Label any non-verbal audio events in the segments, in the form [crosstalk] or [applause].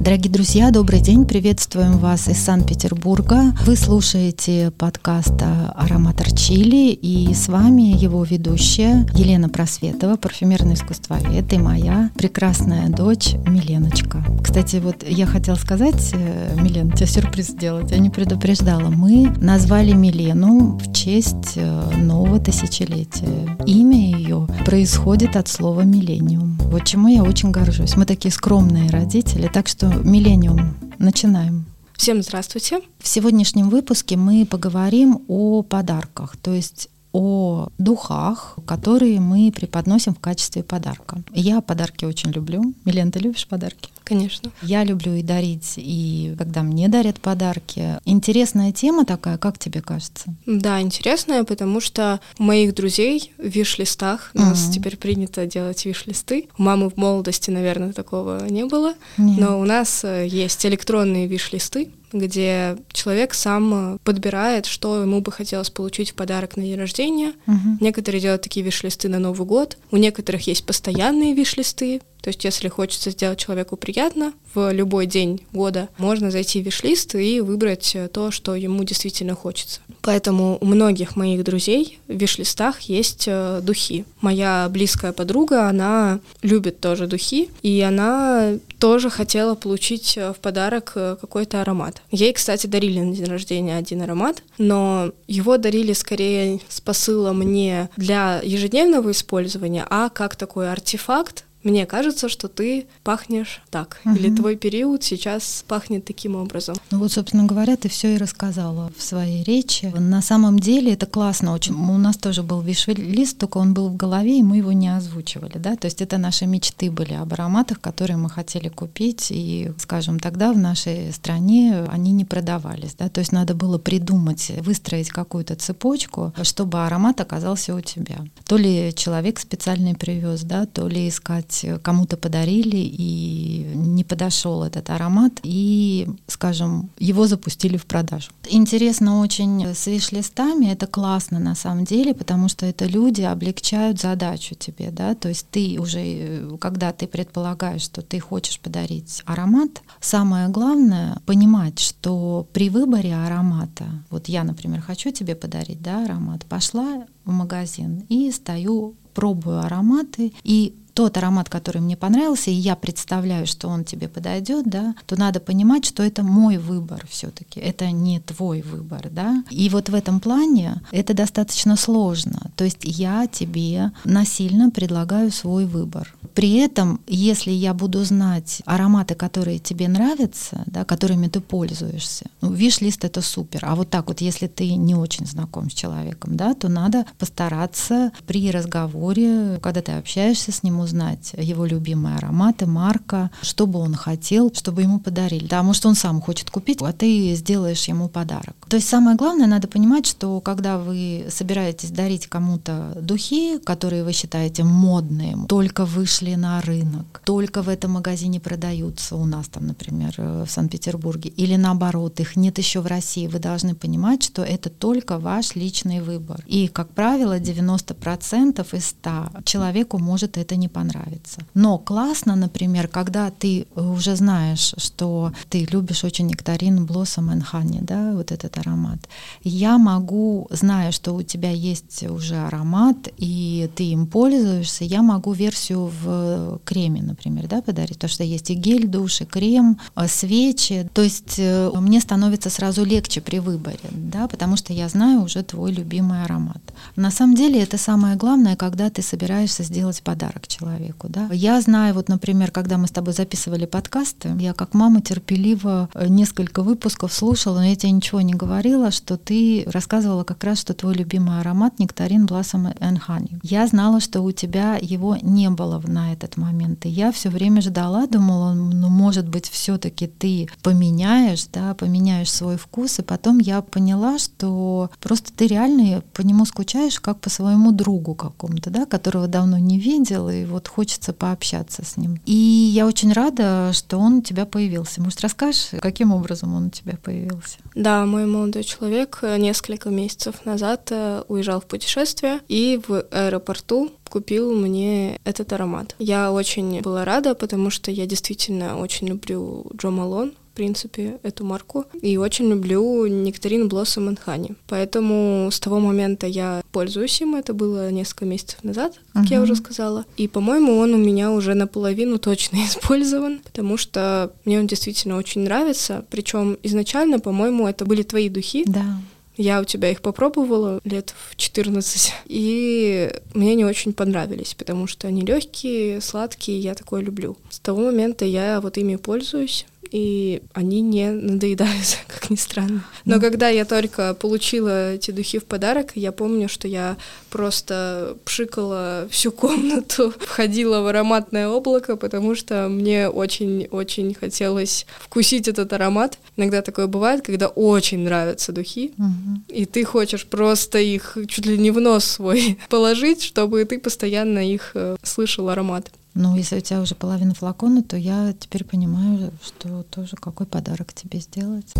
Дорогие друзья, добрый день. Приветствуем вас из Санкт-Петербурга. Вы слушаете подкаст «Ароматор Чили» и с вами его ведущая Елена Просветова, парфюмерный искусствовед и моя прекрасная дочь Миленочка. Кстати, вот я хотела сказать, э, Милен, тебе сюрприз сделать, я не предупреждала. Мы назвали Милену в честь э, нового тысячелетия. Имя ее происходит от слова «миллениум». Вот чему я очень горжусь. Мы такие скромные родители, так что «Миллениум». Начинаем. Всем здравствуйте. В сегодняшнем выпуске мы поговорим о подарках, то есть о духах, которые мы преподносим в качестве подарка. Я подарки очень люблю. Милен, ты любишь подарки? Конечно. Я люблю и дарить, и когда мне дарят подарки. Интересная тема такая, как тебе кажется? Да, интересная, потому что у моих друзей в виш-листах, у нас теперь принято делать виш-листы. У мамы в молодости, наверное, такого не было, Нет. но у нас э, есть электронные виш-листы, где человек сам подбирает, что ему бы хотелось получить в подарок на день рождения. Угу. Некоторые делают такие виш-листы на Новый год, у некоторых есть постоянные виш-листы, то есть, если хочется сделать человеку приятно в любой день года, можно зайти в виш-лист и выбрать то, что ему действительно хочется. Поэтому у многих моих друзей в виш-листах есть э, духи. Моя близкая подруга, она любит тоже духи, и она тоже хотела получить э, в подарок э, какой-то аромат. Ей, кстати, дарили на день рождения один аромат, но его дарили скорее с посылом не для ежедневного использования, а как такой артефакт, мне кажется, что ты пахнешь так, угу. или твой период сейчас пахнет таким образом. Ну вот, собственно говоря, ты все и рассказала в своей речи. На самом деле это классно очень. У нас тоже был виш-лист, только он был в голове, и мы его не озвучивали, да, то есть это наши мечты были об ароматах, которые мы хотели купить, и, скажем, тогда в нашей стране они не продавались, да, то есть надо было придумать, выстроить какую-то цепочку, чтобы аромат оказался у тебя. То ли человек специальный привез, да, то ли искать быть, э, кому-то подарили и не подошел этот аромат, и, скажем, его запустили в продажу. Интересно очень с виш-листами, это классно на самом деле, потому что это люди облегчают задачу тебе, да, то есть ты уже, э, когда ты предполагаешь, что ты хочешь подарить аромат, самое главное понимать, что при выборе аромата, вот я, например, хочу тебе подарить, да, аромат, пошла в магазин и стою пробую ароматы, и тот аромат, который мне понравился, и я представляю, что он тебе подойдет, да, то надо понимать, что это мой выбор все-таки, это не твой выбор, да. И вот в этом плане это достаточно сложно. То есть я тебе насильно предлагаю свой выбор. При этом, если я буду знать ароматы, которые тебе нравятся, да, которыми ты пользуешься, ну, виш-лист это супер. А вот так вот, если ты не очень знаком с человеком, да, то надо постараться при разговоре, когда ты общаешься с ним, узнать его любимые ароматы, марка, что бы он хотел, чтобы ему подарили. Да, может, он сам хочет купить, а ты сделаешь ему подарок. То есть самое главное, надо понимать, что когда вы собираетесь дарить кому-то духи, которые вы считаете модные, только вышли на рынок, только в этом магазине продаются у нас там, например, э, в Санкт-Петербурге, или наоборот, их нет еще в России, вы должны понимать, что это только ваш личный выбор. И, как правило, 90% из 100 человеку может это не понравится. Но классно, например, когда ты уже знаешь, что ты любишь очень нектарин Blossom and Honey, да, вот этот аромат. Я могу, зная, что у тебя есть уже аромат, и ты им пользуешься, я могу версию в креме, например, да, подарить, потому что есть и гель душ, и крем, э, свечи. То есть э, мне становится сразу легче при выборе, да, потому что я знаю уже твой любимый аромат. На самом деле это самое главное, когда ты собираешься сделать подарок человеку. Да? Я знаю, вот, например, когда мы с тобой записывали подкасты, я как мама терпеливо э, несколько выпусков слушала, но я тебе ничего не говорила, что ты рассказывала как раз, что твой любимый аромат нектарин Blossom and Honey. Я знала, что у тебя его не было на этот момент, и я все время ждала, думала, ну, может быть, все-таки ты поменяешь, да, поменяешь свой вкус, и потом я поняла, что просто ты реально по нему скучаешь, как по своему другу какому-то, да, которого давно не видел, и вот хочется пообщаться с ним. И я очень рада, что он у тебя появился. Может, расскажешь, каким образом он у тебя появился? Да, мой молодой человек несколько месяцев назад уезжал в путешествие и в аэропорту купил мне этот аромат. Я очень была рада, потому что я действительно очень люблю Джо Малон, принципе, эту марку. И очень люблю нектарин and Honey. Поэтому с того момента я пользуюсь им. Это было несколько месяцев назад, как uh-huh. я уже сказала. И, по-моему, он у меня уже наполовину точно [laughs] использован, потому что мне он действительно очень нравится. Причем изначально, по-моему, это были твои духи. Да. Я у тебя их попробовала лет в 14, и мне не очень понравились, потому что они легкие, сладкие, я такое люблю. С того момента я вот ими пользуюсь и они не надоедают, [laughs] как ни странно. Но mm. когда я только получила эти духи в подарок, я помню, что я просто пшикала всю комнату, [laughs] входила в ароматное облако, потому что мне очень-очень хотелось вкусить этот аромат. Иногда такое бывает, когда очень нравятся духи, mm-hmm. и ты хочешь просто их чуть ли не в нос свой [laughs] положить, чтобы ты постоянно их э, слышал аромат. Ну, если у тебя уже половина флакона, то я теперь понимаю, что тоже какой подарок тебе сделать.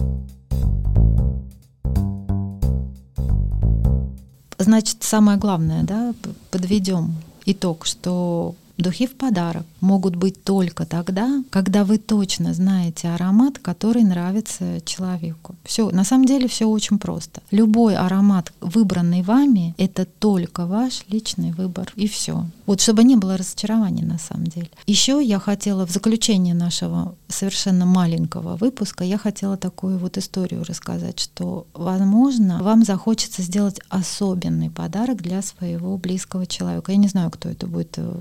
Значит, самое главное, да, подведем итог, что Духи в подарок могут быть только тогда, когда вы точно знаете аромат, который нравится человеку. Все, на самом деле все очень просто. Любой аромат, выбранный вами, это только ваш личный выбор и все. Вот чтобы не было разочарования на самом деле. Еще я хотела в заключение нашего совершенно маленького выпуска я хотела такую вот историю рассказать, что, возможно, вам захочется сделать особенный подарок для своего близкого человека. Я не знаю, кто это будет, э,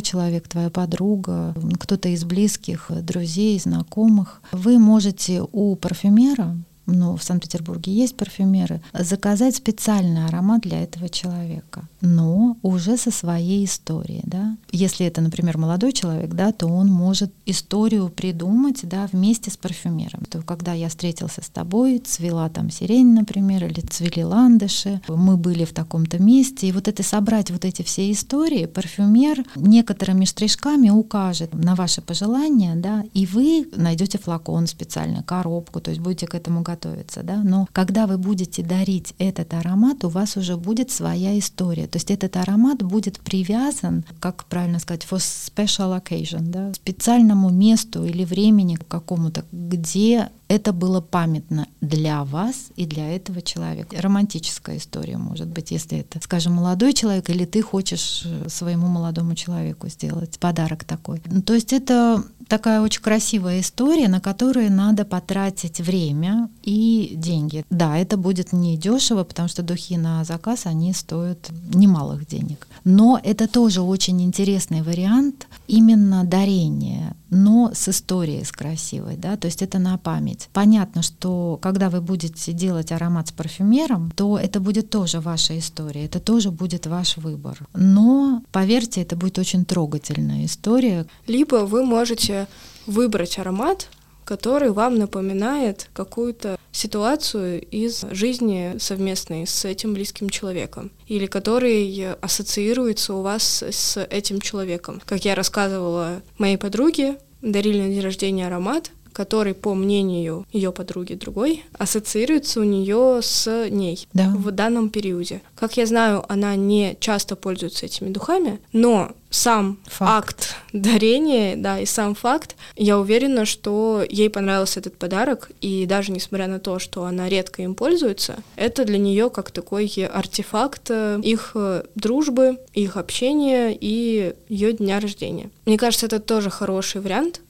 молодой человек, твоя подруга, кто-то из близких, друзей, знакомых. Вы можете у парфюмера ну, в Санкт-Петербурге есть парфюмеры, заказать специальный аромат для этого человека, но уже со своей историей, да. Если это, например, молодой человек, да, то он может историю придумать, да, вместе с парфюмером. То когда я встретился с тобой, цвела там сирень, например, или цвели ландыши, мы были в таком-то месте, и вот это собрать вот эти все истории, парфюмер некоторыми штришками укажет на ваши пожелания, да, и вы найдете флакон специально, коробку, то есть будете к этому готовы готовится, да, но когда вы будете дарить этот аромат, у вас уже будет своя история, то есть этот аромат будет привязан, как правильно сказать, for special occasion, да, специальному месту или времени какому-то, где это было памятно для вас и для этого человека. Романтическая история, может быть, если это, скажем, молодой человек, или ты хочешь э, своему молодому человеку сделать подарок такой. Ну, то есть это такая очень красивая история, на которую надо потратить время и деньги. Да, это будет не дешево, потому что духи на заказ, они стоят немалых денег. Но это тоже очень интересный вариант именно дарения, но с историей, с красивой, да, то есть это на память. Понятно, что когда вы будете делать аромат с парфюмером, то это будет тоже ваша история, это тоже будет ваш выбор. Но, поверьте, это будет очень трогательная история. Либо вы можете выбрать аромат, который вам напоминает какую-то ситуацию из жизни совместной с этим близким человеком, или который ассоциируется у вас с этим человеком. Как я рассказывала моей подруге, дарили на день рождения аромат, который, по мнению ее подруги другой, ассоциируется у нее с ней да. в данном периоде. Как я знаю, она не часто пользуется этими духами, но сам факт. акт дарения, да, и сам факт, я уверена, что ей понравился этот подарок, и даже несмотря на то, что она редко им пользуется, это для нее как такой артефакт э, их э, дружбы, их общения и ее дня рождения. Мне кажется, это тоже хороший вариант,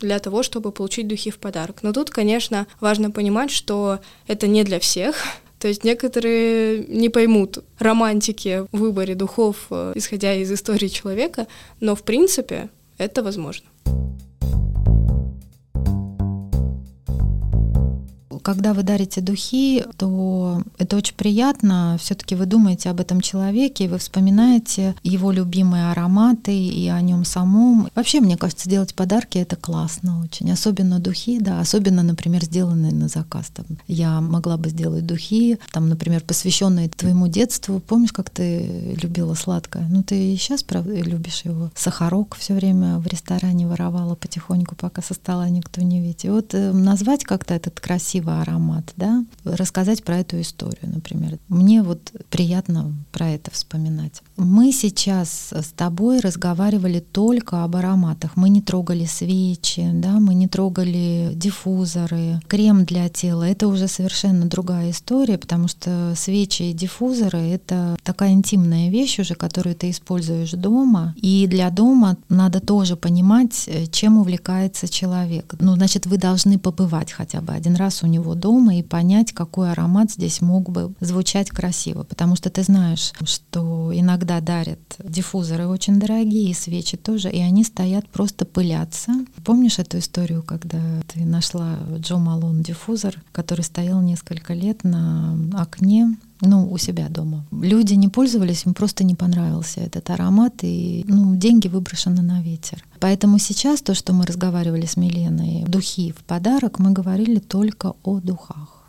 для того, чтобы получить духи в подарок. Но тут, конечно, важно понимать, что это не для всех. [laughs] То есть некоторые не поймут романтики в выборе духов, э, исходя из истории человека, но в принципе это возможно. Когда вы дарите духи, то это очень приятно. Все-таки вы думаете об этом человеке, вы вспоминаете его любимые ароматы и о нем самом. Вообще, мне кажется, делать подарки это классно очень. Особенно духи, да, особенно, например, сделанные на заказ. Там, я могла бы сделать духи, там, например, посвященные твоему детству. Помнишь, как ты любила сладкое? Ну, ты и сейчас, правда, любишь его. Сахарок все время в ресторане воровала потихоньку, пока со стола никто не видит. И вот э, назвать как-то этот красивый аромат, да, рассказать про эту историю, например. Мне вот приятно про это вспоминать. Мы сейчас с тобой разговаривали только об ароматах. Мы не трогали свечи, да, мы не трогали диффузоры, крем для тела. Это уже совершенно другая история, потому что свечи и диффузоры — это такая интимная вещь уже, которую ты используешь дома. И для дома надо тоже понимать, э, чем увлекается человек. Ну, значит, вы должны побывать хотя бы один раз у него дома и понять, какой аромат здесь мог бы звучать красиво. Потому что ты знаешь, что иногда дарят диффузоры очень дорогие, и свечи тоже, и они стоят просто пылятся. Помнишь эту историю, когда ты нашла Джо Малон диффузор, который стоял несколько лет на окне ну, у себя дома. Люди не пользовались, им просто не понравился этот аромат, и ну, деньги выброшены на ветер. Поэтому сейчас то, что мы разговаривали с Миленой, духи в подарок, мы говорили только о духах.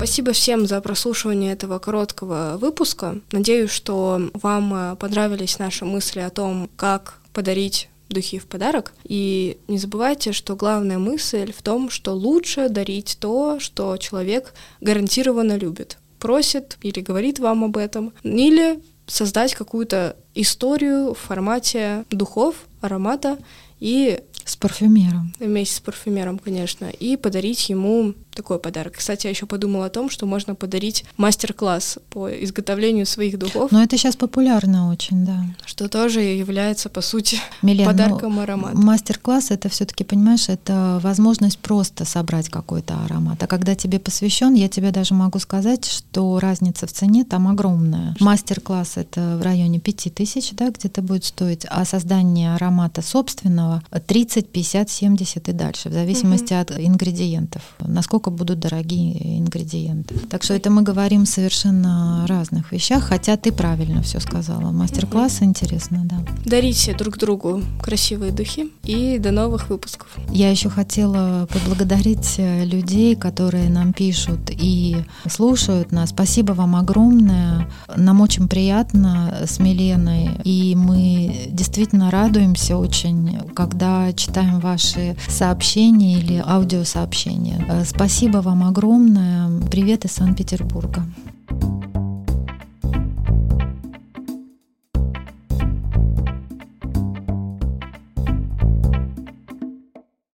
Спасибо всем за прослушивание этого короткого выпуска. Надеюсь, что вам понравились наши мысли о том, как подарить духи в подарок. И не забывайте, что главная мысль в том, что лучше дарить то, что человек гарантированно любит. Просит или говорит вам об этом, или создать какую-то историю в формате духов, аромата и с парфюмером. Вместе с парфюмером, конечно. И подарить ему такой подарок. Кстати, я еще подумала о том, что можно подарить мастер-класс по изготовлению своих духов. Но это сейчас популярно очень, да. Что тоже является, по сути, Милен, подарком ну, аромата. Мастер-класс это все-таки, понимаешь, это возможность просто собрать какой-то аромат. А когда тебе посвящен, я тебе даже могу сказать, что разница в цене там огромная. Мастер-класс это в районе 5000, да, где-то будет стоить, а создание аромата собственного 30, 50, 70 и дальше, в зависимости угу. от ингредиентов. Насколько насколько будут дорогие ингредиенты. Так что это мы говорим совершенно разных вещах, хотя ты правильно все сказала. Мастер-класс интересно, да. Дарите друг другу красивые духи и до новых выпусков. Я еще хотела поблагодарить э, людей, которые нам пишут и слушают нас. Спасибо вам огромное. Нам очень приятно с Миленой, и мы действительно радуемся очень, когда читаем ваши сообщения или аудиосообщения. Спасибо Спасибо вам огромное. Привет из Санкт-Петербурга.